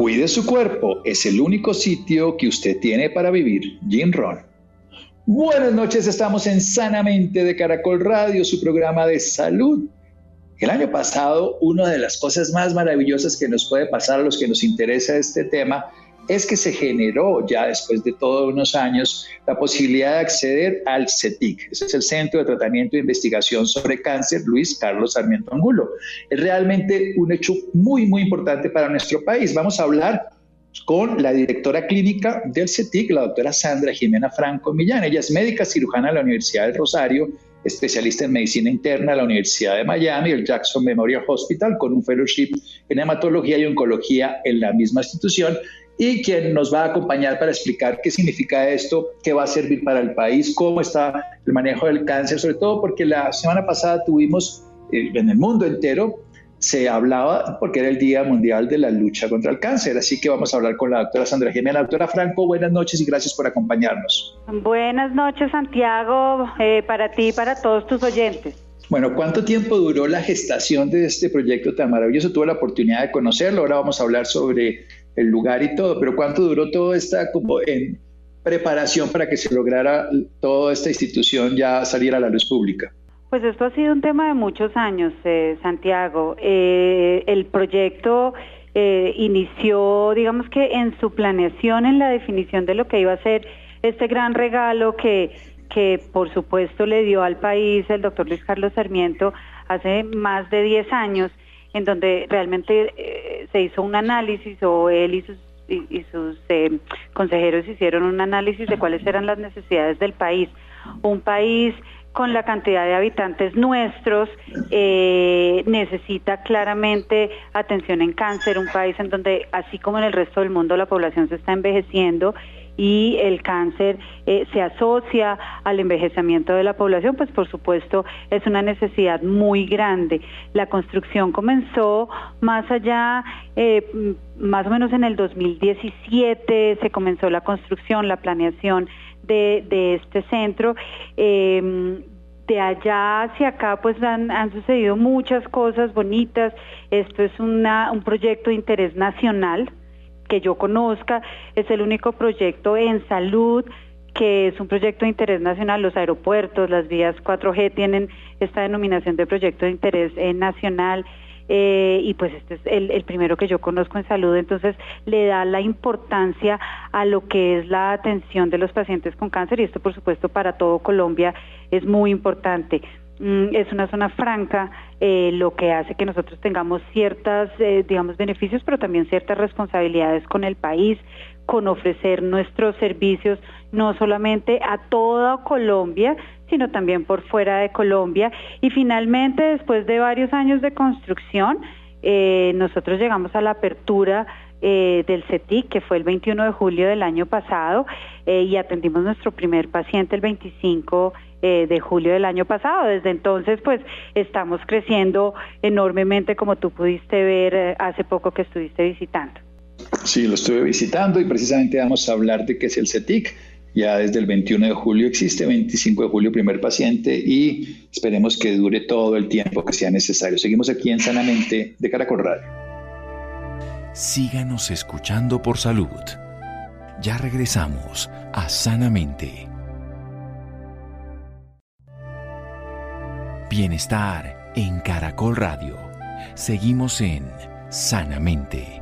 Cuide su cuerpo, es el único sitio que usted tiene para vivir. Jim Ron. Buenas noches, estamos en Sanamente de Caracol Radio, su programa de salud. El año pasado, una de las cosas más maravillosas que nos puede pasar a los que nos interesa este tema es que se generó ya después de todos unos años la posibilidad de acceder al CETIC. Ese es el Centro de Tratamiento e Investigación sobre Cáncer Luis Carlos Sarmiento Angulo. Es realmente un hecho muy, muy importante para nuestro país. Vamos a hablar con la directora clínica del CETIC, la doctora Sandra Jimena Franco Millán. Ella es médica cirujana de la Universidad del Rosario, especialista en medicina interna de la Universidad de Miami, el Jackson Memorial Hospital, con un fellowship en hematología y oncología en la misma institución y quien nos va a acompañar para explicar qué significa esto, qué va a servir para el país, cómo está el manejo del cáncer, sobre todo porque la semana pasada tuvimos eh, en el mundo entero se hablaba porque era el Día Mundial de la Lucha contra el Cáncer. Así que vamos a hablar con la doctora Sandra Jiménez. Doctora Franco, buenas noches y gracias por acompañarnos. Buenas noches, Santiago, eh, para ti y para todos tus oyentes. Bueno, ¿cuánto tiempo duró la gestación de este proyecto tan maravilloso? Tuve la oportunidad de conocerlo. Ahora vamos a hablar sobre el lugar y todo, pero ¿cuánto duró todo esta como en preparación para que se lograra toda esta institución ya salir a la luz pública? Pues esto ha sido un tema de muchos años, eh, Santiago. Eh, el proyecto eh, inició, digamos que en su planeación, en la definición de lo que iba a ser este gran regalo que, que por supuesto le dio al país el doctor Luis Carlos Sarmiento hace más de 10 años en donde realmente eh, se hizo un análisis o él y sus, y, sus eh, consejeros hicieron un análisis de cuáles eran las necesidades del país. Un país con la cantidad de habitantes nuestros eh, necesita claramente atención en cáncer, un país en donde, así como en el resto del mundo, la población se está envejeciendo y el cáncer eh, se asocia al envejecimiento de la población, pues por supuesto es una necesidad muy grande. La construcción comenzó más allá, eh, más o menos en el 2017 se comenzó la construcción, la planeación de, de este centro. Eh, de allá hacia acá pues han, han, sucedido muchas cosas bonitas. Esto es una, un proyecto de interés nacional, que yo conozca, es el único proyecto en salud que es un proyecto de interés nacional, los aeropuertos, las vías 4G tienen esta denominación de proyecto de interés eh, nacional. Eh, y pues este es el, el, primero que yo conozco en salud, entonces le da la importancia a lo que es la atención de los pacientes con cáncer y esto por supuesto para todo Colombia es muy importante. Mm, es una zona franca, eh, lo que hace que nosotros tengamos ciertas, eh, digamos, beneficios, pero también ciertas responsabilidades con el país, con ofrecer nuestros servicios no solamente a toda Colombia, sino también por fuera de Colombia. Y finalmente, después de varios años de construcción, eh, nosotros llegamos a la apertura eh, del CETIC, que fue el 21 de julio del año pasado, eh, y atendimos nuestro primer paciente el 25 eh, de julio del año pasado. Desde entonces, pues estamos creciendo enormemente, como tú pudiste ver eh, hace poco que estuviste visitando. Sí, lo estuve visitando y precisamente vamos a hablar de qué es el CETIC. ya desde el 21 de julio existe, 25 de julio primer paciente y esperemos que dure todo el tiempo que sea necesario. Seguimos aquí en Sanamente de Caracol Radio. Síganos escuchando por salud. Ya regresamos a Sanamente. Bienestar en Caracol Radio. Seguimos en Sanamente.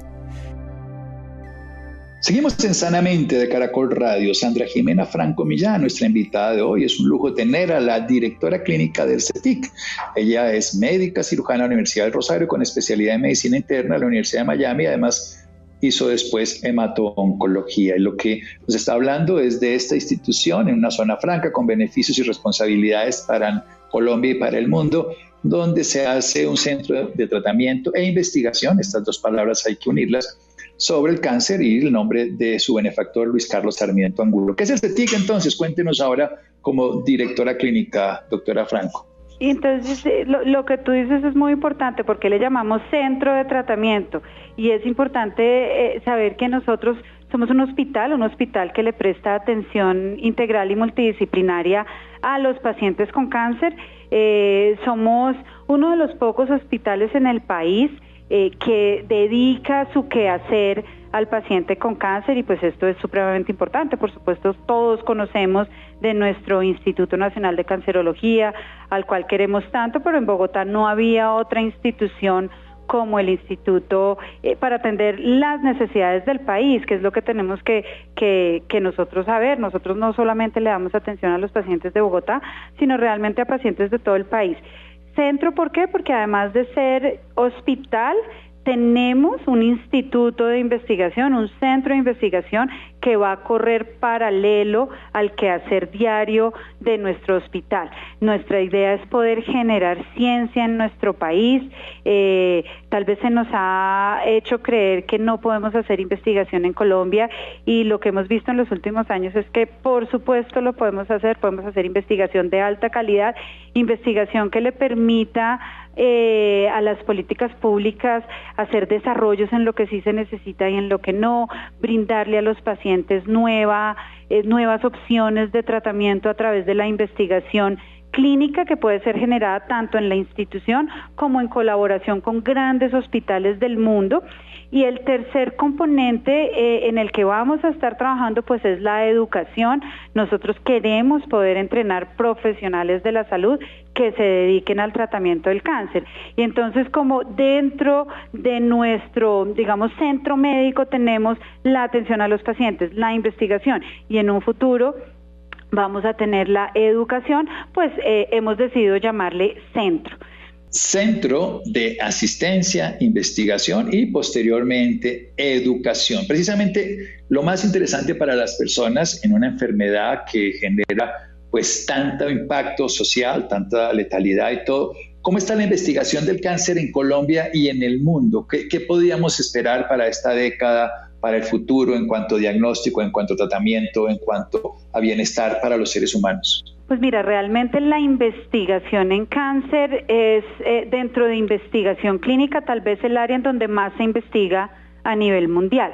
Seguimos en Sanamente de Caracol Radio. Sandra Jimena Franco Millán, nuestra invitada de hoy. Es un lujo tener a la directora clínica del CETIC. Ella es médica cirujana de la Universidad del Rosario con especialidad en medicina interna de la Universidad de Miami. Además, hizo después hemato-oncología. Y lo que nos está hablando es de esta institución en una zona franca con beneficios y responsabilidades para Colombia y para el mundo, donde se hace un centro de tratamiento e investigación. Estas dos palabras hay que unirlas sobre el cáncer y el nombre de su benefactor Luis Carlos Sarmiento Angulo. ¿Qué es el CETIC entonces? Cuéntenos ahora como directora clínica, doctora Franco. Entonces, eh, lo, que tú dices es muy importante porque le llamamos centro de tratamiento y es importante eh, saber que nosotros somos un hospital, un hospital que le presta atención integral y multidisciplinaria a los pacientes con cáncer. Eh, somos uno de los pocos hospitales en el país eh, que dedica su quehacer al paciente con cáncer y pues esto es supremamente importante. Por supuesto, todos conocemos de nuestro Instituto Nacional de Cancerología, al cual queremos tanto, pero en Bogotá no había otra institución como el instituto eh, para atender las necesidades del país, que es lo que tenemos que, que, que, nosotros saber. Nosotros no solamente le damos atención a los pacientes de Bogotá, sino realmente a pacientes de todo el país. Centro, ¿por qué? Porque además de ser hospital, tenemos un instituto de investigación, un centro de investigación que va a correr paralelo al quehacer diario de nuestro hospital. Nuestra idea es poder generar ciencia en nuestro país. Eh, tal vez se nos ha hecho creer que no podemos hacer investigación en Colombia y lo que hemos visto en los últimos años es que por supuesto lo podemos hacer, podemos hacer investigación de alta calidad, investigación que le permita eh, a las políticas públicas hacer desarrollos en lo que sí se necesita y en lo que no, brindarle a los pacientes nueva, eh, nuevas opciones de tratamiento a través de la investigación clínica que puede ser generada tanto en la institución como en colaboración con grandes hospitales del mundo y el tercer componente eh, en el que vamos a estar trabajando pues es la educación. Nosotros queremos poder entrenar profesionales de la salud que se dediquen al tratamiento del cáncer. Y entonces como dentro de nuestro, digamos, centro médico tenemos la atención a los pacientes, la investigación y en un futuro vamos a tener la educación, pues eh, hemos decidido llamarle centro. Centro de Asistencia, Investigación y posteriormente Educación. Precisamente lo más interesante para las personas en una enfermedad que genera pues tanto impacto social, tanta letalidad y todo. ¿Cómo está la investigación del cáncer en Colombia y en el mundo? ¿Qué, qué podríamos esperar para esta década, para el futuro en cuanto a diagnóstico, en cuanto a tratamiento, en cuanto a bienestar para los seres humanos? Pues mira, realmente la investigación en cáncer es eh, dentro de investigación clínica tal vez el área en donde más se investiga a nivel mundial.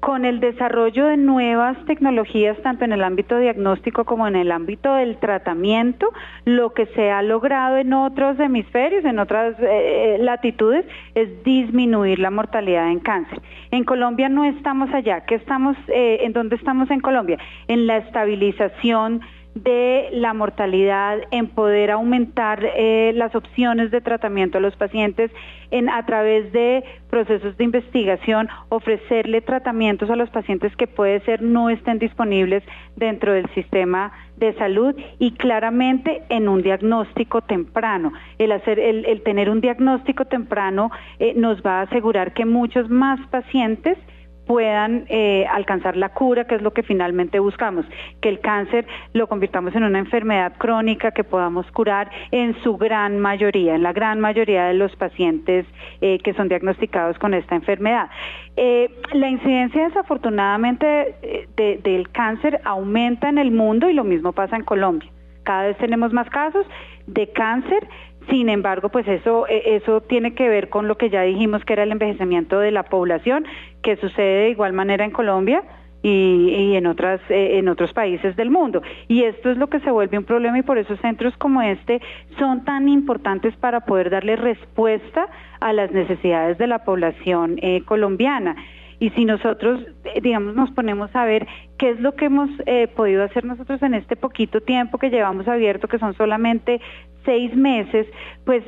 Con el desarrollo de nuevas tecnologías, tanto en el ámbito diagnóstico como en el ámbito del tratamiento, lo que se ha logrado en otros hemisferios, en otras eh, latitudes, es disminuir la mortalidad en cáncer. En Colombia no estamos allá. ¿Qué estamos, eh, ¿En dónde estamos en Colombia? En la estabilización de la mortalidad, en poder aumentar eh, las opciones de tratamiento a los pacientes, en a través de procesos de investigación, ofrecerle tratamientos a los pacientes que puede ser no estén disponibles dentro del sistema de salud y claramente en un diagnóstico temprano. El hacer, el, tener un diagnóstico temprano eh, nos va a asegurar que muchos más pacientes puedan eh, alcanzar la cura, que es lo que finalmente buscamos, que el cáncer lo convirtamos en una enfermedad crónica que podamos curar en su gran mayoría, en la gran mayoría de los pacientes eh, que son diagnosticados con esta enfermedad. Eh, la incidencia desafortunadamente del cáncer aumenta en el mundo y lo mismo pasa en Colombia. Cada vez tenemos más casos de cáncer sin embargo, pues eso, e, eso tiene que ver con lo que ya dijimos que era el envejecimiento de la población, que sucede de igual manera en Colombia. y, en otras eh, en otros países del mundo y esto es lo que se vuelve un problema y por eso centros como este son tan importantes para poder darle respuesta a las necesidades de la población eh, colombiana y si nosotros eh, digamos nos ponemos a ver qué es lo que hemos podido hacer nosotros en este poquito tiempo que llevamos abierto que son solamente seis meses pues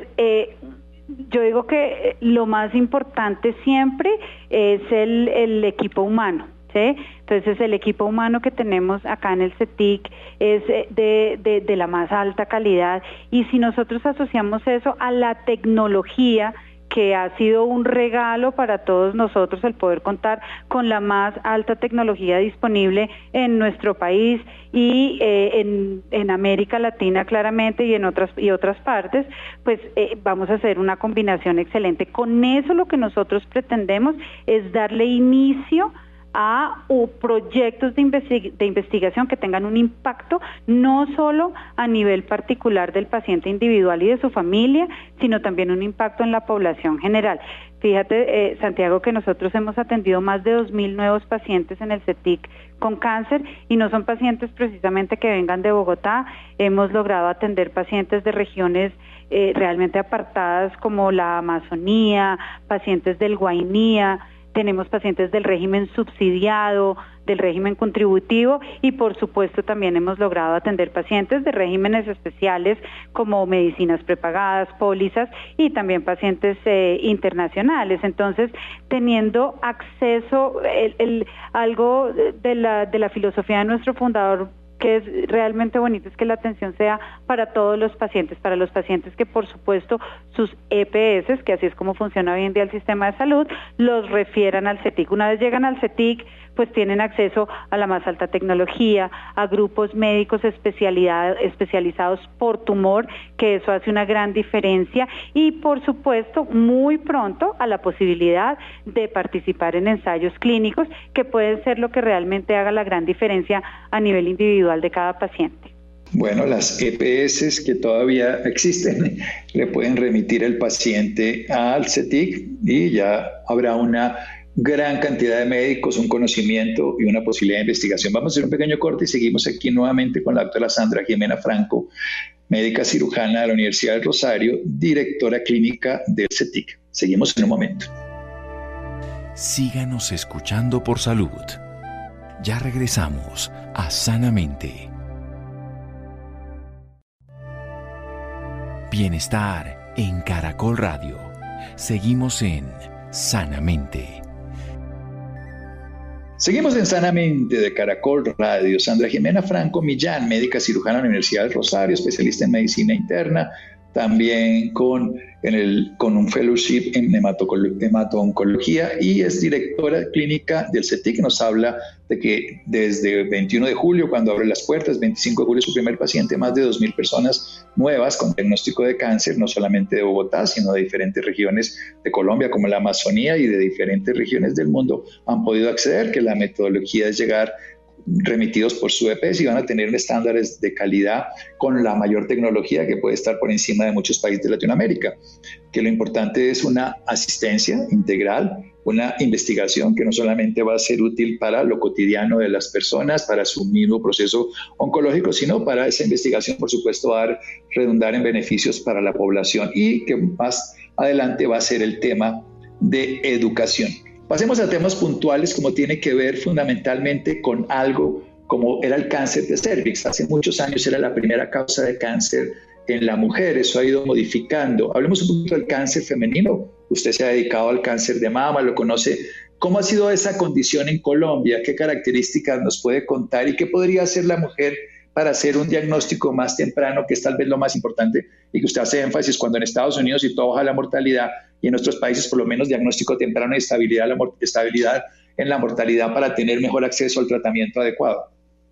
yo digo que lo más importante siempre es el, equipo humano entonces el equipo humano que tenemos acá en el CETIC es eh, de, de, la más alta calidad. Y si nosotros asociamos eso a la tecnología, que ha sido un regalo para todos nosotros el poder contar con la más alta tecnología disponible en nuestro país y eh, en, América Latina claramente y en otras y otras partes, pues eh, vamos a hacer una combinación excelente. Con eso lo que nosotros pretendemos es darle inicio a proyectos de, de, investigación que tengan un impacto no solo a nivel particular del paciente individual y de su familia, sino también un impacto en la población general. Fíjate, eh, Santiago, que nosotros hemos atendido más de 2.000 nuevos pacientes en el CETIC con cáncer y no son pacientes precisamente que vengan de Bogotá. Hemos logrado atender pacientes de regiones eh, realmente apartadas como la Amazonía, pacientes del Guainía, tenemos pacientes del régimen subsidiado, del régimen contributivo y por supuesto también hemos logrado atender pacientes de regímenes especiales como medicinas prepagadas, pólizas y también pacientes eh, internacionales. Entonces, teniendo acceso, el, algo de la, de la filosofía de nuestro fundador que es realmente bonito es que la atención sea para todos los pacientes, para los pacientes que por supuesto sus EPS, que así es como funciona hoy en día el sistema de salud, los refieran al CETIC. Una vez llegan al CETIC, pues tienen acceso a la más alta tecnología, a grupos médicos especializados por tumor, que eso hace una gran diferencia, y por supuesto, muy pronto a la posibilidad de participar en ensayos clínicos, que pueden ser lo que realmente haga la gran diferencia a nivel individual de cada paciente. Bueno, las EPS que todavía existen le pueden remitir al paciente al CETIC y ya habrá una gran cantidad de médicos, un conocimiento y una posibilidad de investigación. Vamos a hacer un pequeño corte y seguimos aquí nuevamente con la doctora Sandra Jimena Franco, médica cirujana de la Universidad del Rosario, directora clínica del CETIC. Seguimos en un momento. Síganos escuchando por salud. Ya regresamos a Sanamente. Bienestar en Caracol Radio. Seguimos en Sanamente. Seguimos en Sanamente de Caracol Radio. Sandra Jimena Franco Millán, médica cirujana de la Universidad del Rosario, especialista en medicina interna, también con, en el, con un fellowship en hemato-oncología y es directora clínica del CETIC. Nos habla de que desde el 21 de julio, cuando abre las puertas, 25 de julio, su primer paciente, más de 2.000 personas nuevas con diagnóstico de cáncer, no solamente de Bogotá, sino de diferentes regiones de Colombia, como la Amazonía y de diferentes regiones del mundo, han podido acceder, que la metodología es llegar remitidos por su EPS y van a tener estándares de calidad con la mayor tecnología que puede estar por encima de muchos países de Latinoamérica. Que lo importante es una asistencia integral, una investigación que no solamente va a ser útil para lo cotidiano de las personas, para su mismo proceso oncológico, sino para esa investigación, por supuesto, va a redundar en beneficios para la población y que más adelante va a ser el tema de educación. Pasemos a temas puntuales como tiene que ver fundamentalmente con algo como era el cáncer de cervix. Hace muchos años era la primera causa de cáncer en la mujer, eso ha ido modificando. Hablemos un poquito del cáncer femenino. Usted se ha dedicado al cáncer de mama, lo conoce. ¿Cómo ha sido esa condición en Colombia? ¿Qué características nos puede contar y qué podría hacer la mujer para hacer un diagnóstico más temprano, que es tal vez lo más importante y que usted hace énfasis cuando en Estados Unidos y todo baja la mortalidad y en nuestros países por lo menos diagnóstico temprano y estabilidad, la en la mortalidad para tener mejor acceso al tratamiento adecuado.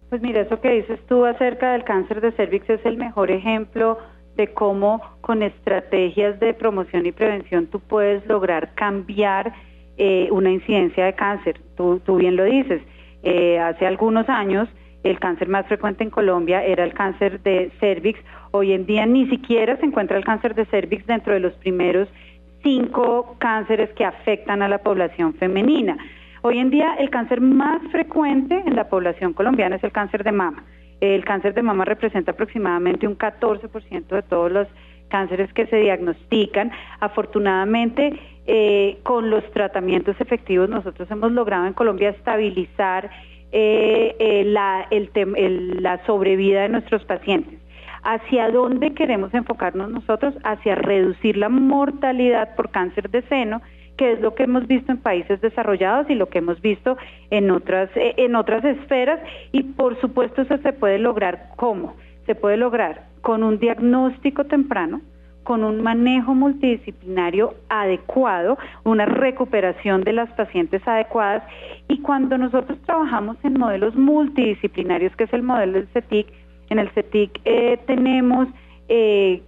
Pues mira, eso que dices tú acerca del cáncer de cervix es el mejor ejemplo de cómo con estrategias de promoción y prevención tú puedes lograr cambiar eh, una incidencia de cáncer. Tú, tú bien lo dices. Eh, hace algunos años el cáncer más frecuente en Colombia era el cáncer de cervix. Hoy en día ni siquiera se encuentra el cáncer de cervix dentro de los primeros cinco cánceres que afectan a la población femenina. Hoy en día el cáncer más frecuente en la población colombiana es el cáncer de mama. El cáncer de mama representa aproximadamente un 14% de todos los cánceres que se diagnostican. Afortunadamente, eh, con los tratamientos efectivos, nosotros hemos logrado en Colombia estabilizar eh, eh, la, la sobrevida de nuestros pacientes. ¿Hacia dónde queremos enfocarnos nosotros? Hacia reducir la mortalidad por cáncer de seno, que es lo que hemos visto en países desarrollados y lo que hemos visto en otras, eh, en otras esferas. Y por supuesto eso se puede lograr ¿cómo? Se puede lograr con un diagnóstico temprano, con un manejo multidisciplinario adecuado, una recuperación de las pacientes adecuadas y cuando nosotros trabajamos en modelos multidisciplinarios, que es el modelo del CETIC, en el CETIC eh, tenemos, eh,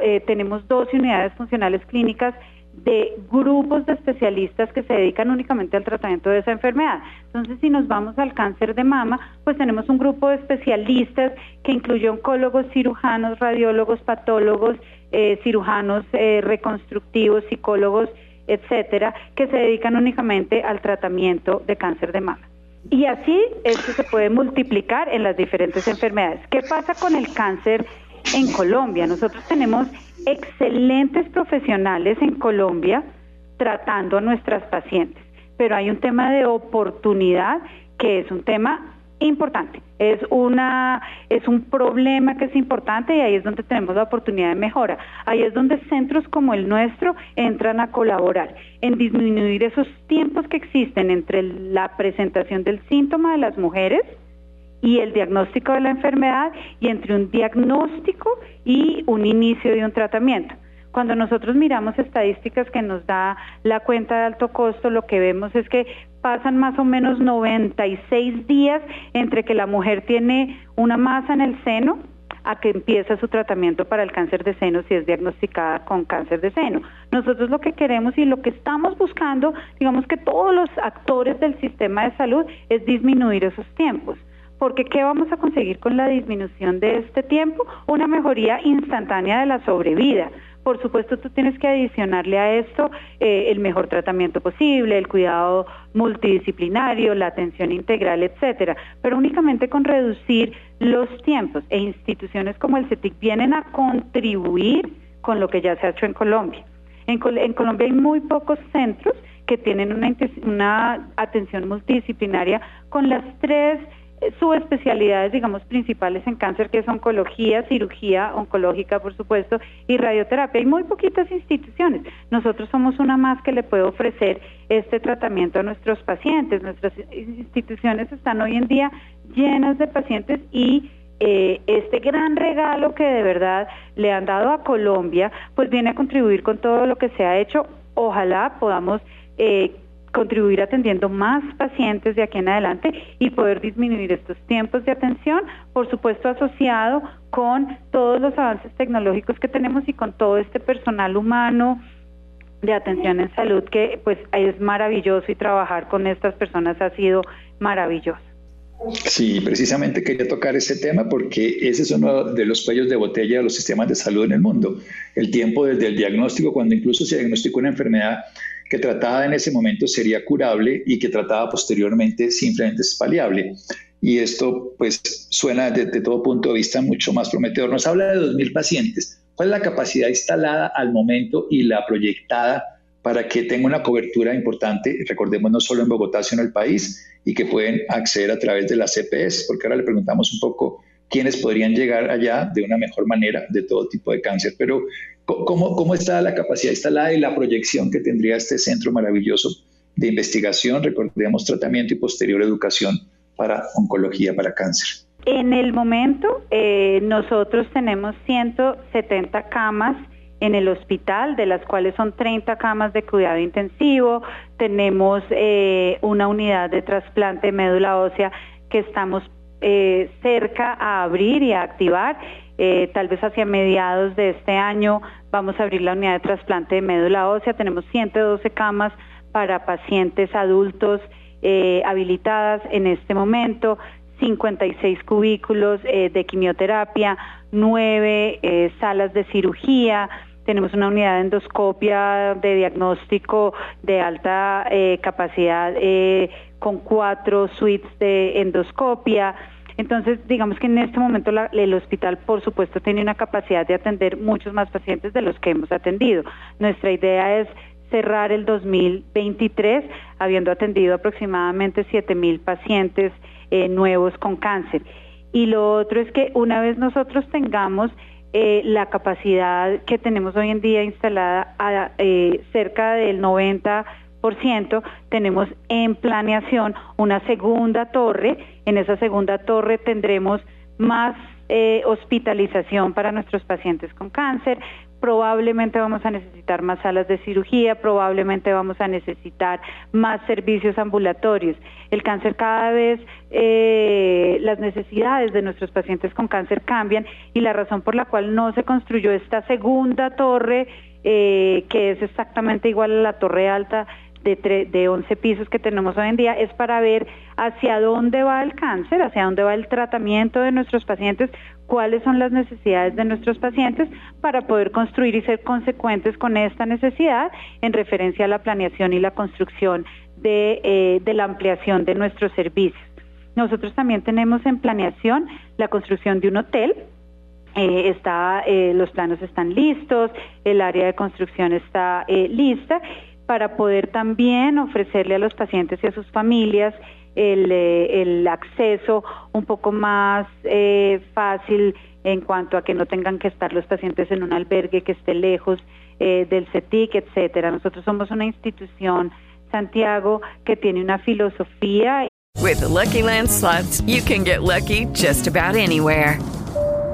eh, tenemos 12 unidades funcionales clínicas de grupos de especialistas que se dedican únicamente al tratamiento de esa enfermedad. Entonces, si nos vamos al cáncer de mama, pues tenemos un grupo de especialistas que incluye oncólogos, cirujanos, radiólogos, patólogos, eh, cirujanos eh, reconstructivos, psicólogos, etcétera, que se dedican únicamente al tratamiento de cáncer de mama. Y así esto se puede multiplicar en las diferentes enfermedades. ¿Qué pasa con el cáncer en Colombia? Nosotros tenemos excelentes profesionales en Colombia tratando a nuestras pacientes, pero hay un tema de oportunidad que es un tema importante. Es una es un problema que es importante y ahí es donde tenemos la oportunidad de mejora. Ahí es donde centros como el nuestro entran a colaborar en disminuir esos tiempos que existen entre la presentación del síntoma de las mujeres y el diagnóstico de la enfermedad y entre un diagnóstico y un inicio de un tratamiento. Cuando nosotros miramos estadísticas que nos da la cuenta de alto costo, lo que vemos es que pasan más o menos 96 días entre que la mujer tiene una masa en el seno a que empieza su tratamiento para el cáncer de seno si es diagnosticada con cáncer de seno. Nosotros lo que queremos y lo que estamos buscando, digamos que todos los actores del sistema de salud, es disminuir esos tiempos porque ¿qué vamos a conseguir con la disminución de este tiempo? Una mejoría instantánea de la sobrevida. Por supuesto, tú tienes que adicionarle a esto eh, el mejor tratamiento posible, el cuidado multidisciplinario, la atención integral, etcétera. Pero únicamente con reducir los tiempos e instituciones como el CETIC vienen a contribuir con lo que ya se ha hecho en Colombia. En, en Colombia hay muy pocos centros que tienen una, una atención multidisciplinaria con las tres subespecialidades, digamos, principales en cáncer, que es oncología, cirugía oncológica, por supuesto, y radioterapia. Hay muy poquitas instituciones. Nosotros somos una más que le puede ofrecer este tratamiento a nuestros pacientes. Nuestras instituciones están hoy en día llenas de pacientes y eh, este gran regalo que de verdad le han dado a Colombia, pues viene a contribuir con todo lo que se ha hecho. Ojalá podamos eh, contribuir atendiendo más pacientes de aquí en adelante y poder disminuir estos tiempos de atención, por supuesto asociado con todos los avances tecnológicos que tenemos y con todo este personal humano de atención en salud que pues es maravilloso y trabajar con estas personas ha sido maravilloso. Sí, precisamente quería tocar ese tema porque ese es uno de los cuellos de botella de los sistemas de salud en el mundo. El tiempo desde el diagnóstico, cuando incluso se diagnostica una enfermedad que tratada en ese momento sería curable y que tratada posteriormente simplemente es paliable. Y esto pues suena desde todo punto de vista mucho más prometedor. Nos habla de 2.000 pacientes. ¿Cuál es la capacidad instalada al momento y la proyectada para que tenga una cobertura importante, recordemos no solo en Bogotá, sino en el país, y que pueden acceder a través de la CPS? Porque ahora le preguntamos un poco quiénes podrían llegar allá de una mejor manera de todo tipo de cáncer. Pero ¿Cómo, ¿Cómo está la capacidad instalada y la proyección que tendría este centro maravilloso de investigación, recordemos, tratamiento y posterior educación para oncología, para cáncer? En el momento, eh, nosotros tenemos 170 camas en el hospital, de las cuales son 30 camas de cuidado intensivo. Tenemos eh, una unidad de trasplante de médula ósea que estamos eh, cerca a abrir y a activar eh, tal vez hacia mediados de este año vamos a abrir la unidad de trasplante de médula ósea. Tenemos 112 camas para pacientes adultos eh, habilitadas en este momento, 56 cubículos de quimioterapia, 9 salas de cirugía, tenemos una unidad de endoscopia de diagnóstico de alta capacidad con cuatro suites de endoscopia. Entonces, digamos que en este momento el hospital, por supuesto, tiene una capacidad de atender muchos más pacientes de los que hemos atendido. Nuestra idea es cerrar el 2023 habiendo atendido aproximadamente 7 mil pacientes eh, nuevos con cáncer. Y lo otro es que una vez nosotros tengamos eh, la capacidad que tenemos hoy en día instalada a eh, cerca del 90%, tenemos en planeación una segunda torre. En esa segunda torre tendremos más eh, hospitalización para nuestros pacientes con cáncer, probablemente vamos a necesitar más salas de cirugía, probablemente vamos a necesitar más servicios ambulatorios. El cáncer cada vez, eh, las necesidades de nuestros pacientes con cáncer cambian y la razón por la cual no se construyó esta segunda torre, eh, que es exactamente igual a la torre alta de, de 11 pisos que tenemos hoy en día es para ver hacia dónde va el cáncer, hacia dónde va el tratamiento de nuestros pacientes, cuáles son las necesidades de nuestros pacientes para poder construir y ser consecuentes con esta necesidad en referencia a la planeación y la construcción de, eh, de la ampliación de nuestros servicios. Nosotros también tenemos en planeación la construcción de un hotel eh, está, eh, los planos están listos, el área de construcción está eh, lista para poder también ofrecerle a los pacientes y a sus familias el, eh, el acceso un poco más eh, fácil en cuanto a que no tengan que estar los pacientes en un albergue que esté lejos eh, del CETIC, etcétera. Nosotros somos una institución, Santiago, que tiene una filosofía. With Lucky Land Slots, you can get lucky just about anywhere.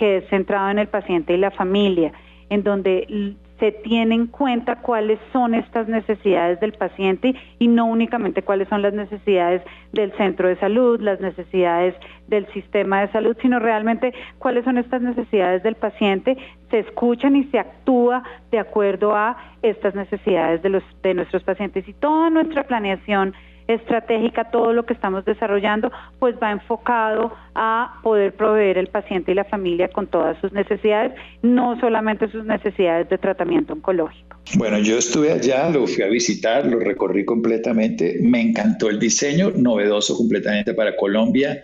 que es centrado en el paciente y la familia, en donde se tiene en cuenta cuáles son estas necesidades del paciente y no únicamente cuáles son las necesidades del centro de salud, las necesidades del sistema de salud, sino realmente cuáles son estas necesidades del paciente, se escuchan y se actúa de acuerdo a estas necesidades de los de nuestros pacientes. Y toda nuestra planeación estratégica, todo lo que estamos desarrollando, pues va enfocado a poder proveer el paciente y la familia con todas sus necesidades, no solamente sus necesidades de tratamiento oncológico. Bueno, yo estuve allá, lo fui a visitar, lo recorrí completamente, me encantó el diseño, novedoso completamente para Colombia,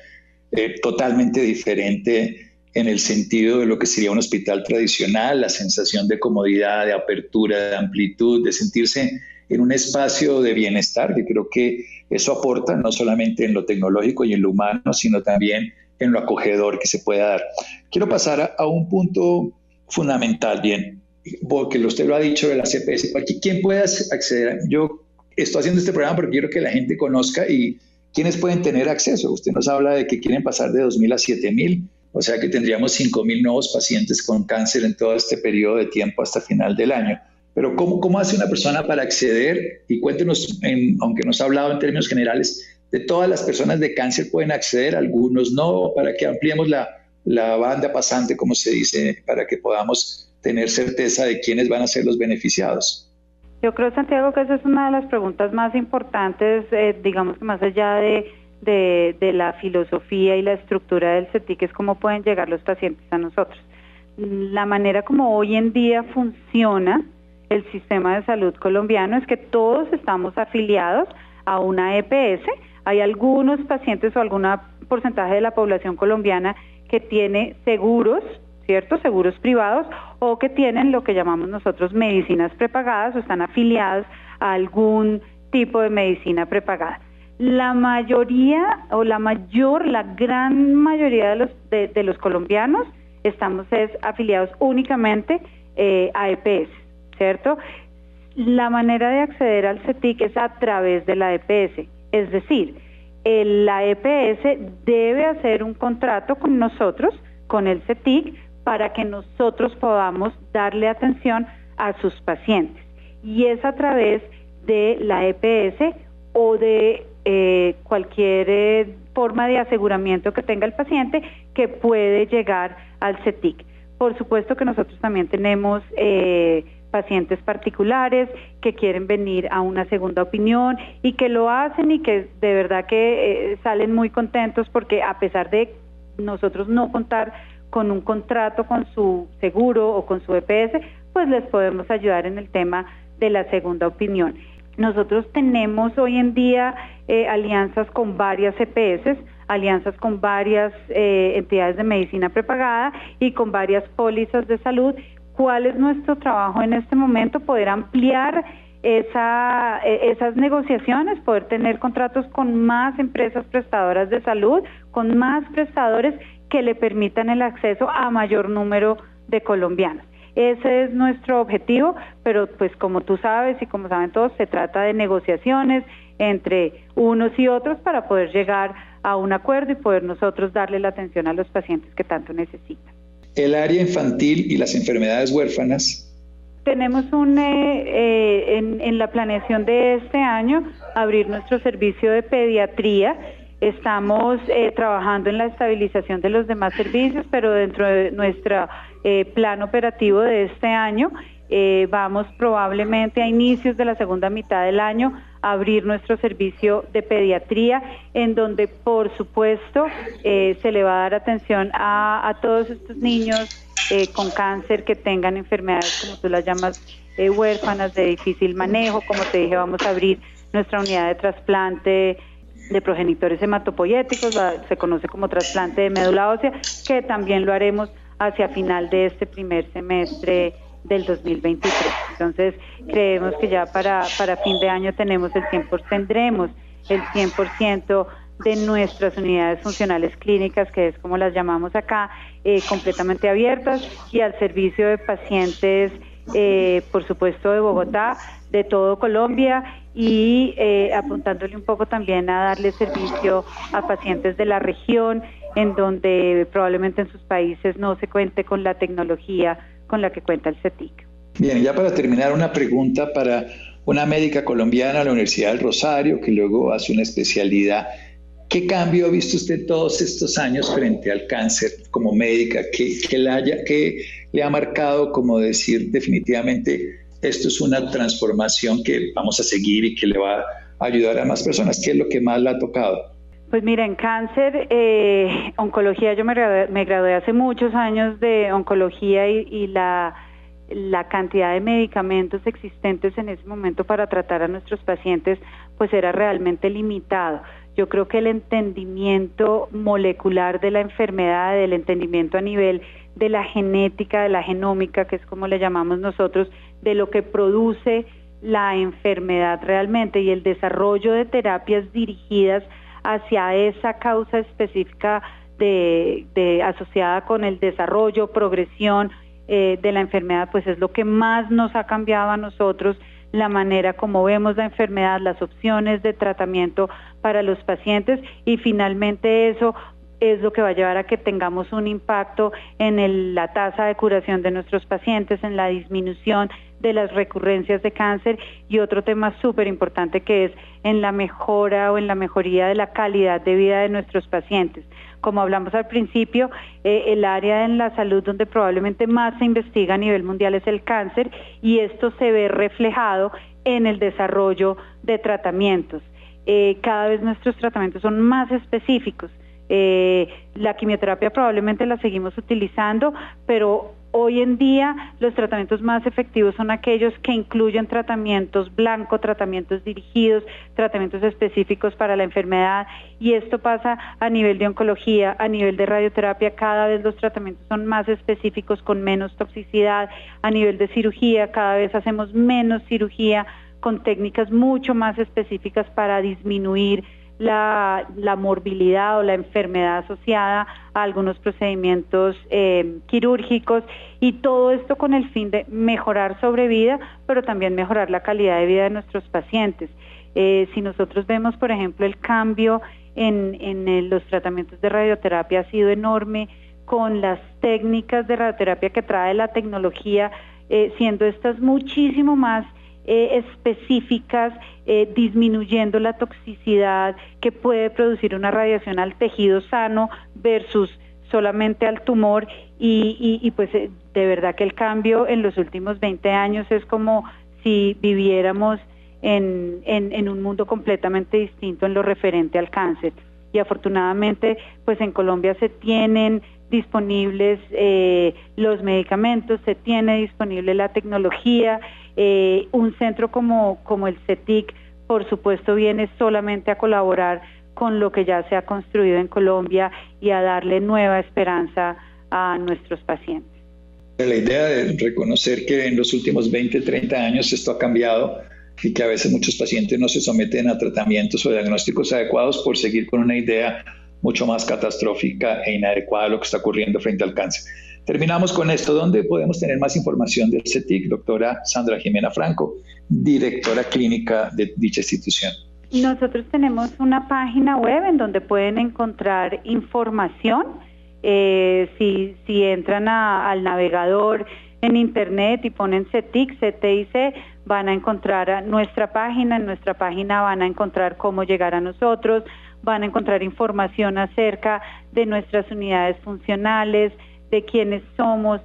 eh, totalmente diferente en el sentido de lo que sería un hospital tradicional, la sensación de comodidad, de apertura, de amplitud, de sentirse en un espacio de bienestar, que creo que eso aporta no solamente en lo tecnológico y en lo humano, sino también en lo acogedor que se pueda dar. Quiero pasar a, un punto fundamental, bien, porque usted lo ha dicho de la CPS, ¿quién puede acceder? Yo estoy haciendo este programa porque quiero que la gente conozca y quiénes pueden tener acceso. Usted nos habla de que quieren pasar de 2.000 a 7.000, o sea que tendríamos 5.000 nuevos pacientes con cáncer en todo este periodo de tiempo hasta final del año. Pero ¿cómo, cómo hace una persona para acceder? Y cuéntenos, aunque nos ha hablado en términos generales, de todas las personas de cáncer pueden acceder, algunos no, para que ampliemos la, la banda pasante, como se dice, para que podamos tener certeza de quiénes van a ser los beneficiados. Yo creo, Santiago, que esa es una de las preguntas más importantes, eh, digamos que más allá de, de, de, la filosofía y la estructura del CETIC, es cómo pueden llegar los pacientes a nosotros. La manera como hoy en día funciona el sistema de salud colombiano es que todos estamos afiliados a una EPS. Hay algunos pacientes o algún porcentaje de la población colombiana que tiene seguros, ¿cierto? Seguros privados o que tienen lo que llamamos nosotros medicinas prepagadas o están afiliados a algún tipo de medicina prepagada. La mayoría o la mayor, la gran mayoría de los, de, los colombianos estamos es, afiliados únicamente eh, a EPS. ¿Cierto? La manera de acceder al CETIC es a través de la EPS, es decir, la EPS debe hacer un contrato con nosotros, con el CETIC, para que nosotros podamos darle atención a sus pacientes. y es a través de la EPS o de eh, cualquier eh, forma de aseguramiento que tenga el paciente que puede llegar al CETIC. Por supuesto que nosotros también tenemos eh, pacientes particulares que quieren venir a una segunda opinión y que lo hacen y que de verdad que salen muy contentos porque a pesar de nosotros no contar con un contrato con su seguro o con su EPS, pues les podemos ayudar en el tema de la segunda opinión. Nosotros tenemos hoy en día eh, alianzas con varias EPS, alianzas con varias eh, entidades de medicina prepagada y con varias pólizas de salud. ¿Cuál es nuestro trabajo en este momento? Poder ampliar e, esas negociaciones, poder tener contratos con más empresas prestadoras de salud, con más prestadores que le permitan el acceso a mayor número de colombianos. Ese es nuestro objetivo, pero pues como tú sabes y como saben todos, se trata de negociaciones entre unos y otros para poder llegar a un acuerdo y poder nosotros darle la atención a los pacientes que tanto necesitan. El área infantil y las enfermedades huérfanas. Tenemos un, eh, eh, en, en la planeación de este año abrir nuestro servicio de pediatría Estamos eh, trabajando en la estabilización de los demás servicios, pero dentro de nuestro eh, plan operativo de este año eh, vamos probablemente a inicios de la segunda mitad del año abrir nuestro servicio de pediatría, en donde por supuesto se le va a dar atención a, todos estos niños con cáncer que tengan enfermedades, como tú las llamas, huérfanas de difícil manejo. Como te dije, vamos a abrir nuestra unidad de trasplante de progenitores hematopoyéticos, se conoce como trasplante de médula ósea, que también lo haremos hacia final de este primer semestre del 2023. Entonces, creemos que ya para, para fin de año tenemos el 100%, tendremos el 100% de nuestras unidades funcionales clínicas, que es como las llamamos acá, eh, completamente abiertas y al servicio de pacientes, eh, por supuesto, de Bogotá, de todo Colombia y eh, apuntándole un poco también a darle servicio a pacientes de la región en donde probablemente en sus países no se cuente con la tecnología con la que cuenta el CETIC. Bien, ya para terminar, una pregunta para una médica colombiana de la Universidad del Rosario que luego hace una especialidad. ¿Qué cambio ha visto usted todos estos años frente al cáncer como médica? ¿Qué, le, haya, qué le ha marcado como decir definitivamente esto es una transformación que vamos a seguir y que le va a ayudar a más personas. ¿Qué es lo que más le ha tocado? Pues mira, en cáncer, eh, oncología, yo me gradué, hace muchos años de oncología y, la, la cantidad de medicamentos existentes en ese momento para tratar a nuestros pacientes, pues era realmente limitado. Yo creo que el entendimiento molecular de la enfermedad, el entendimiento a nivel de la genética, de la genómica, que es como le llamamos nosotros, de lo que produce la enfermedad realmente y el desarrollo de terapias dirigidas hacia esa causa específica de, asociada con el desarrollo, progresión eh, de la enfermedad, pues es lo que más nos ha cambiado a nosotros la manera como vemos la enfermedad, las opciones de tratamiento para los pacientes y finalmente eso es lo que va a llevar a que tengamos un impacto en la tasa de curación de nuestros pacientes, en la disminución de las recurrencias de cáncer y otro tema súper importante que es en la mejora o en la mejoría de la calidad de vida de nuestros pacientes. Como hablamos al principio, eh, el área en la salud donde probablemente más se investiga a nivel mundial es el cáncer y esto se ve reflejado en el desarrollo de tratamientos. Eh, cada vez nuestros tratamientos son más específicos eh, la quimioterapia probablemente la seguimos utilizando, pero hoy en día los tratamientos más efectivos son aquellos que incluyen tratamientos blancos, tratamientos dirigidos, tratamientos específicos para la enfermedad y esto pasa a nivel de oncología, a nivel de radioterapia, cada vez los tratamientos son más específicos con menos toxicidad, a nivel de cirugía cada vez hacemos menos cirugía con técnicas mucho más específicas para disminuir la, la, morbilidad o la enfermedad asociada a algunos procedimientos eh, quirúrgicos y todo esto con el fin de mejorar sobrevida, pero también mejorar la calidad de vida de nuestros pacientes. Eh, si nosotros vemos, por ejemplo, el cambio en, en los tratamientos de radioterapia ha sido enorme con las técnicas de radioterapia que trae la tecnología, eh, siendo estas muchísimo más eh, específicas, eh, disminuyendo la toxicidad que puede producir una radiación al tejido sano versus solamente al tumor y, y, pues eh, de verdad que el cambio en los últimos 20 años es como si viviéramos en, en, un mundo completamente distinto en lo referente al cáncer. Y afortunadamente, pues en Colombia se tienen disponibles eh, los medicamentos, se tiene disponible la tecnología, eh, un centro como, como el CETIC, por supuesto, viene solamente a colaborar con lo que ya se ha construido en Colombia y a darle nueva esperanza a nuestros pacientes. La idea de reconocer que en los últimos 20, 30 años esto ha cambiado y que a veces muchos pacientes no se someten a tratamientos o diagnósticos adecuados por seguir con una idea mucho más catastrófica e inadecuada a lo que está ocurriendo frente al cáncer. Terminamos con esto. ¿Dónde podemos tener más información del CETIC? Doctora Sandra Jimena Franco, directora clínica de dicha institución. Nosotros tenemos una página web en donde pueden encontrar información. Eh, si, si entran al navegador en internet y ponen CETIC, CTIC, van a encontrar nuestra página. En nuestra página van a encontrar cómo llegar a nosotros, van a encontrar información acerca de nuestras unidades funcionales, de quiénes somos,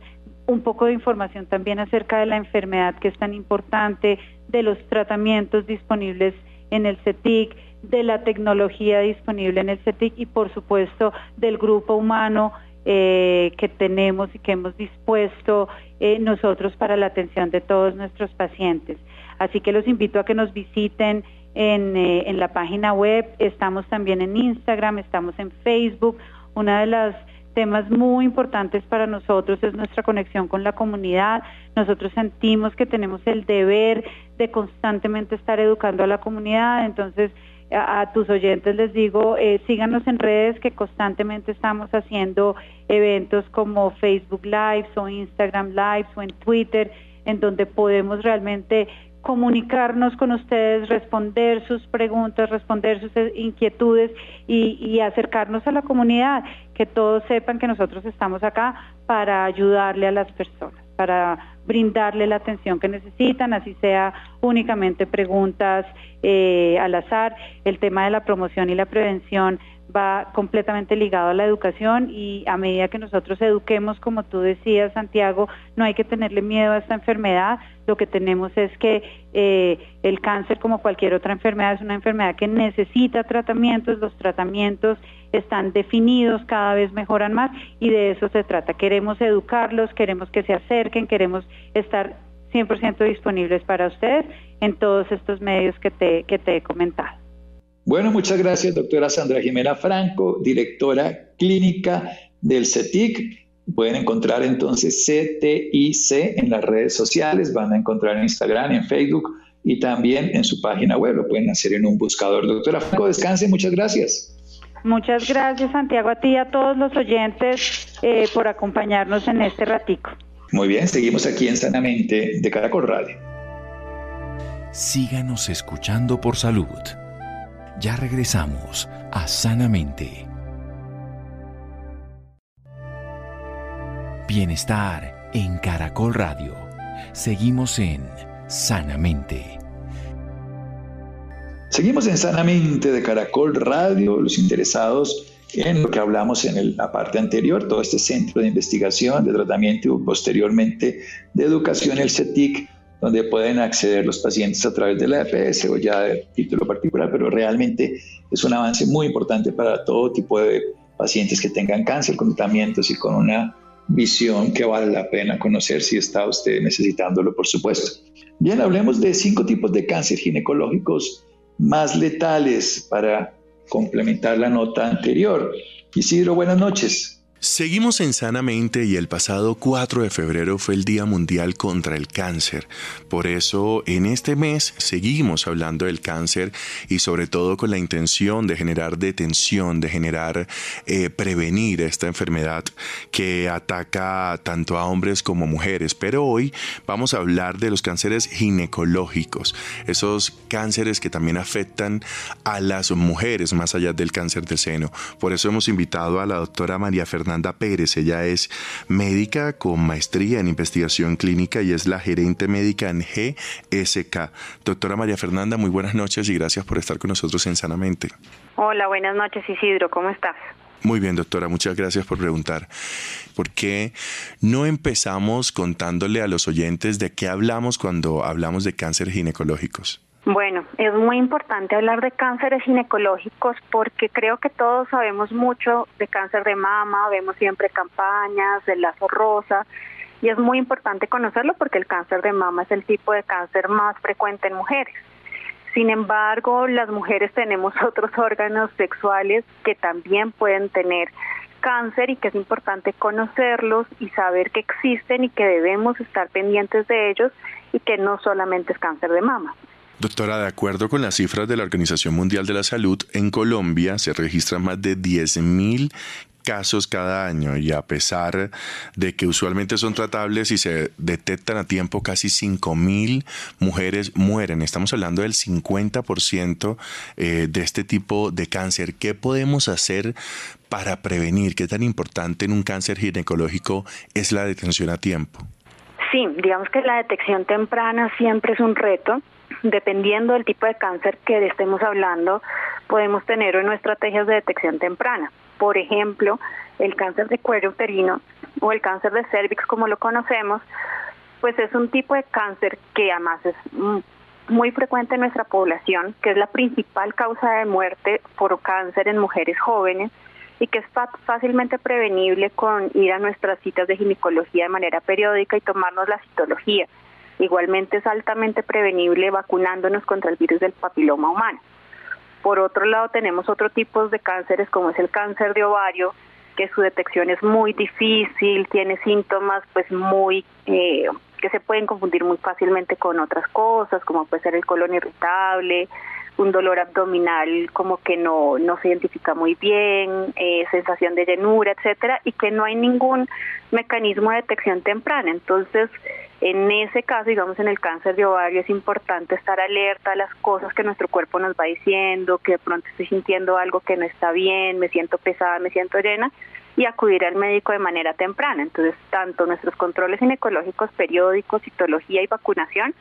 un poco de información también acerca de la enfermedad que es tan importante, de los tratamientos disponibles en el CETIC, de la tecnología disponible en el CETIC y por supuesto del grupo humano eh, que tenemos y que hemos dispuesto eh, nosotros para la atención de todos nuestros pacientes. Así que los invito a que nos visiten en, eh, en la página web, estamos también en Instagram, estamos en Facebook. Una de las temas muy importantes para nosotros es nuestra conexión con la comunidad. Nosotros sentimos que tenemos el deber de constantemente estar educando a la comunidad, entonces a, tus oyentes les digo, eh, síganos en redes que constantemente estamos haciendo eventos como Facebook Lives o Instagram Lives o en Twitter, en donde podemos realmente comunicarnos con ustedes, responder sus preguntas, responder sus inquietudes y, acercarnos a la comunidad, que todos sepan que nosotros estamos acá para ayudarle a las personas, para brindarle la atención que necesitan, así sea únicamente preguntas eh, al azar. El tema de la promoción y la prevención va completamente ligado a la educación y a medida que nosotros eduquemos, como tú decías, Santiago, no hay que tenerle miedo a esta enfermedad. Lo que tenemos es que eh, el cáncer, como cualquier otra enfermedad, es una enfermedad que necesita tratamientos. Los tratamientos están definidos, cada vez mejoran más y de eso se trata. Queremos educarlos, queremos que se acerquen, queremos estar 100% disponibles para ustedes en todos estos medios que te, que te he comentado. Bueno, muchas gracias, doctora Sandra Jimena Franco, directora clínica del CETIC. Pueden encontrar entonces CTIC en las redes sociales, van a encontrar en Instagram, en Facebook y también en su página web. Lo pueden hacer en un buscador. Doctora Franco, descanse, muchas gracias. Muchas gracias, Santiago, a ti y a todos los oyentes eh, por acompañarnos en este ratico. Muy bien, seguimos aquí en Sanamente de Caracol Radio. Síganos escuchando por salud. Ya regresamos a Sanamente. Bienestar en Caracol Radio. Seguimos en Sanamente. Seguimos en Sanamente de Caracol Radio. Los interesados en lo que hablamos en la parte anterior, todo este centro de investigación, de tratamiento y posteriormente de educación, el CETIC, donde pueden acceder los pacientes a través de la EPS o ya de título particular, pero realmente es un avance muy importante para todo tipo de pacientes que tengan cáncer con tratamientos y con una visión que vale la pena conocer si está usted necesitándolo, por supuesto. Bien, hablemos de cinco tipos de cáncer ginecológicos más letales para complementar la nota anterior. Isidro, buenas noches. Seguimos en Sanamente y el pasado 4 de febrero fue el Día Mundial contra el Cáncer. Por eso en este mes seguimos hablando del cáncer y sobre todo con la intención de generar detención, de generar eh, prevenir esta enfermedad que ataca tanto a hombres como mujeres. Pero hoy vamos a hablar de los cánceres ginecológicos, esos cánceres que también afectan a las mujeres más allá del cáncer del seno. Por eso hemos invitado a la doctora María Fernanda Fernanda Pérez. Ella es médica con maestría en investigación clínica y es la gerente médica en GSK. Doctora María Fernanda, muy buenas noches y gracias por estar con nosotros en Sanamente. Hola, buenas noches Isidro, ¿cómo estás? Muy bien, doctora, muchas gracias por preguntar. ¿Por qué no empezamos contándole a los oyentes de qué hablamos cuando hablamos de cánceres ginecológicos? Bueno, es muy importante hablar de cánceres ginecológicos porque creo que todos sabemos mucho de cáncer de mama, vemos siempre campañas del lazo rosa y es muy importante conocerlo porque el cáncer de mama es el tipo de cáncer más frecuente en mujeres. Sin embargo, las mujeres tenemos otros órganos sexuales que también pueden tener cáncer y que es importante conocerlos y saber que existen y que debemos estar pendientes de ellos y que no solamente es cáncer de mama. Doctora, de acuerdo con las cifras de la Organización Mundial de la Salud, en Colombia se registran más de 10.000 casos cada año y a pesar de que usualmente son tratables y se detectan a tiempo, casi 5.000 mujeres mueren. Estamos hablando del 50% eh, de este tipo de cáncer. ¿Qué podemos hacer para prevenir? ¿Qué tan importante en un cáncer ginecológico es la detención a tiempo? Sí, digamos que la detección temprana siempre es un reto. Dependiendo del tipo de cáncer que estemos hablando, podemos tener una estrategias de detección temprana por ejemplo, el cáncer de cuello uterino o el cáncer de cervix como lo conocemos, pues es un tipo de cáncer que además es muy frecuente en nuestra población, que es la principal causa de muerte por cáncer en mujeres jóvenes y que es fácilmente prevenible con ir a nuestras citas de ginecología de manera periódica y tomarnos la citología. Igualmente es altamente prevenible vacunándonos contra el virus del papiloma humano. Por otro lado, tenemos otro tipo de cánceres como es el cáncer de ovario, que su detección es muy difícil, tiene síntomas pues muy eh, que se pueden confundir muy fácilmente con otras cosas, como puede ser el colon irritable, un dolor abdominal como que no, no se identifica muy bien, eh, sensación de llenura, etcétera, y que no hay ningún mecanismo de detección temprana. Entonces, en ese caso, digamos en el cáncer de ovario, es importante estar alerta a las cosas que nuestro cuerpo nos va diciendo, que de pronto estoy sintiendo algo que no está bien, me siento pesada, me siento llena, y acudir al médico de manera temprana. Entonces, tanto nuestros controles ginecológicos periódicos, citología y vacunación,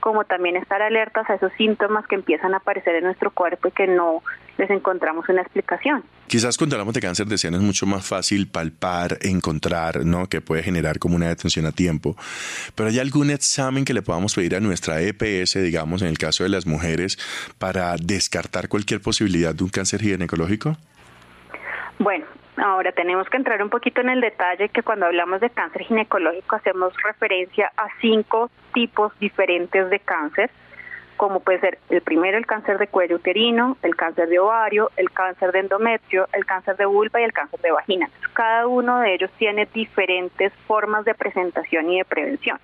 como también estar alertas a esos síntomas que empiezan a aparecer en nuestro cuerpo y que no les encontramos una explicación. Quizás cuando hablamos de cáncer de seno es mucho más fácil palpar, encontrar, ¿no? Que puede generar como una detención a tiempo. Pero ¿hay algún examen que le podamos pedir a nuestra EPS, digamos, en el caso de las mujeres, para descartar cualquier posibilidad de un cáncer ginecológico? Bueno, Ahora tenemos que entrar un poquito en el detalle que cuando hablamos de cáncer ginecológico hacemos referencia a cinco tipos diferentes de cáncer, como puede ser el primero el cáncer de cuello uterino, el cáncer de ovario, el cáncer de endometrio, el cáncer de vulva y el cáncer de vagina. Cada uno de ellos tiene diferentes formas de presentación y de prevención.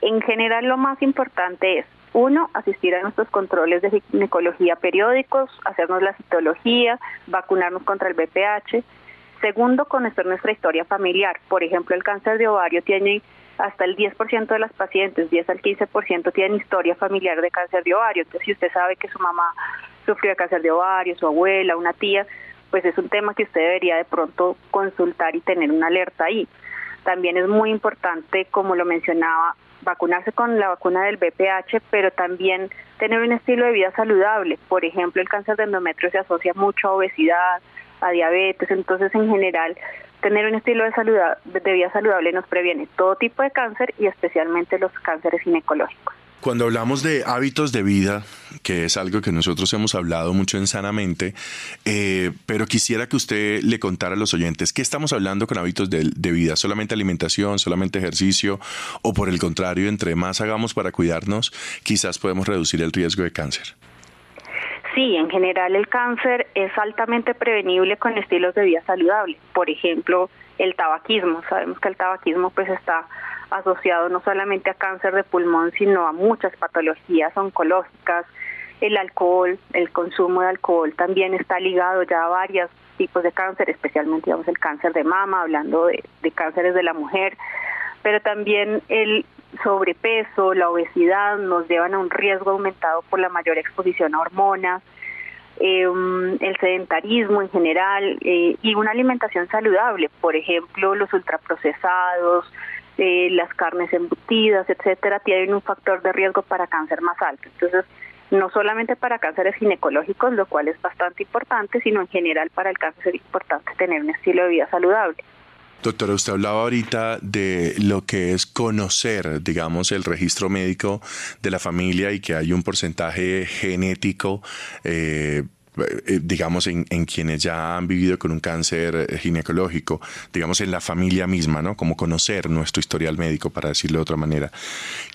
En general lo más importante es uno, asistir a nuestros controles de ginecología periódicos, hacernos la citología, vacunarnos contra el BPH, Segundo, conocer nuestra historia familiar. Por ejemplo, el cáncer de ovario tiene hasta el 10% de las pacientes, 10 al 15% tienen historia familiar de cáncer de ovario. Entonces, si usted sabe que su mamá sufrió de cáncer de ovario, su abuela, una tía, pues es un tema que usted debería de pronto consultar y tener una alerta ahí. También es muy importante, como lo mencionaba, vacunarse con la vacuna del BPH, pero también tener un estilo de vida saludable. Por ejemplo, el cáncer de endometrio se asocia mucho a obesidad, a diabetes, entonces en general tener un estilo de, de vida saludable nos previene todo tipo de cáncer y especialmente los cánceres ginecológicos. Cuando hablamos de hábitos de vida, que es algo que nosotros hemos hablado mucho en Sanamente, eh, pero quisiera que usted le contara a los oyentes, ¿qué estamos hablando con hábitos de, vida? ¿Solamente alimentación, solamente ejercicio? ¿O por el contrario, entre más hagamos para cuidarnos, quizás podemos reducir el riesgo de cáncer? Sí, en general el cáncer es altamente prevenible con estilos de vida saludables. Por ejemplo, el tabaquismo. Sabemos que el tabaquismo pues está asociado no solamente a cáncer de pulmón, sino a muchas patologías oncológicas. El alcohol, el consumo de alcohol también está ligado ya a varios tipos de cáncer, especialmente digamos el cáncer de mama, hablando de, de cánceres de la mujer, pero también el sobrepeso, la obesidad nos llevan a un riesgo aumentado por la mayor exposición a hormonas. em, el sedentarismo en general eh, y una alimentación saludable, por ejemplo, los ultraprocesados, eh, las carnes embutidas, etcétera, tienen un factor de riesgo para cáncer más alto. Entonces, no solamente para cánceres ginecológicos, lo cual es bastante importante, sino en general para el cáncer es importante tener un estilo de vida saludable. Doctora, usted hablaba ahorita de lo que es conocer, digamos, el registro médico de la familia y que hay un porcentaje genético. Eh, eh, digamos, en, quienes ya han vivido con un cáncer eh, ginecológico, digamos, en la familia misma, ¿no? Como conocer nuestro historial médico, para decirlo de otra manera.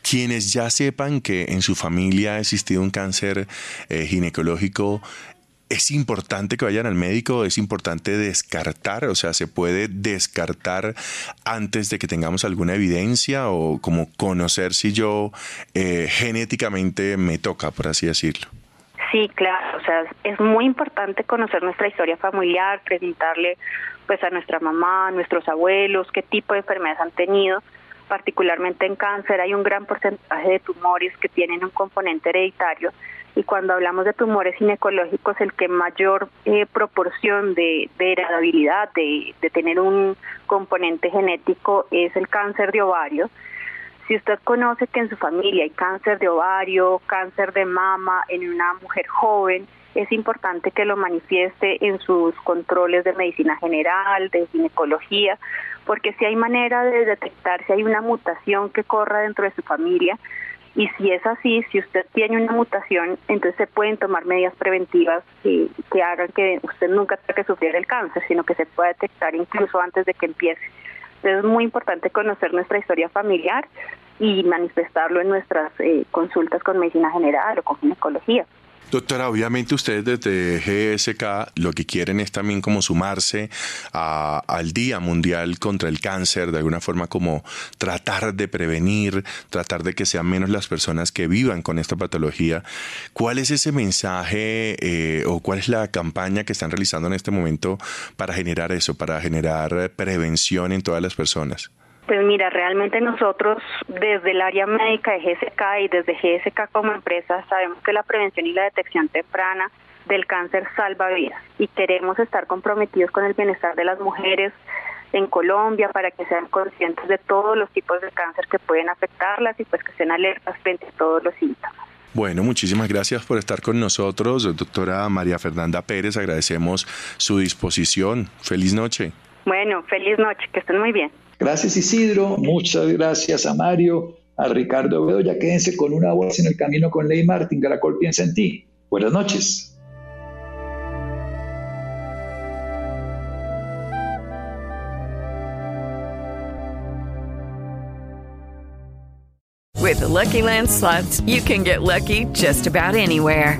Quienes ya sepan que en su familia ha existido un cáncer ginecológico, es importante que vayan al médico, es importante descartar, o sea, se puede descartar antes de que tengamos alguna evidencia o como conocer si yo eh, genéticamente me toca, por así decirlo. Sí, claro, o sea, es muy importante conocer nuestra historia familiar, preguntarle pues a nuestra mamá, a nuestros abuelos, qué tipo de enfermedades han tenido, particularmente en cáncer hay un gran porcentaje de tumores que tienen un componente hereditario y cuando hablamos de tumores ginecológicos el que mayor eh, proporción de, heredabilidad, de, de tener un componente genético es el cáncer de ovario. Si usted conoce que en su familia hay cáncer de ovario, cáncer de mama en una mujer joven, es importante que lo manifieste en sus controles de medicina general, de ginecología, porque si hay manera de detectar si hay una mutación que corra dentro de su familia, y si es así, si usted tiene una mutación, entonces se pueden tomar medidas preventivas que, que hagan que usted nunca tenga que sufrir el cáncer, sino que se pueda detectar incluso antes de que empiece. Entonces es muy importante conocer nuestra historia familiar y manifestarlo en nuestras eh, consultas con medicina general o con ginecología. Doctora, obviamente ustedes desde GSK lo que quieren es también como sumarse al Día Mundial contra el Cáncer, de alguna forma como tratar de prevenir, tratar de que sean menos las personas que vivan con esta patología. ¿Cuál es ese mensaje eh, o cuál es la campaña que están realizando en este momento para generar eso, para generar prevención en todas las personas? Pues mira, realmente nosotros desde el área médica de GSK y desde GSK como empresa sabemos que la prevención y la detección temprana del cáncer salva vidas y queremos estar comprometidos con el bienestar de las mujeres en Colombia para que sean conscientes de todos los tipos de cáncer que pueden afectarlas y pues que estén alertas frente a todos los síntomas. Bueno, muchísimas gracias por estar con nosotros, doctora María Fernanda Pérez. Agradecemos su disposición. Feliz noche. Bueno, feliz noche, que estén muy bien. Gracias Isidro, muchas gracias a Mario, a Ricardo Bedoya. Quédense con una voz en el camino con Ley Martín. Caracol piensa en ti. Buenas noches. With the Lucky Land slots, you can get lucky just about anywhere.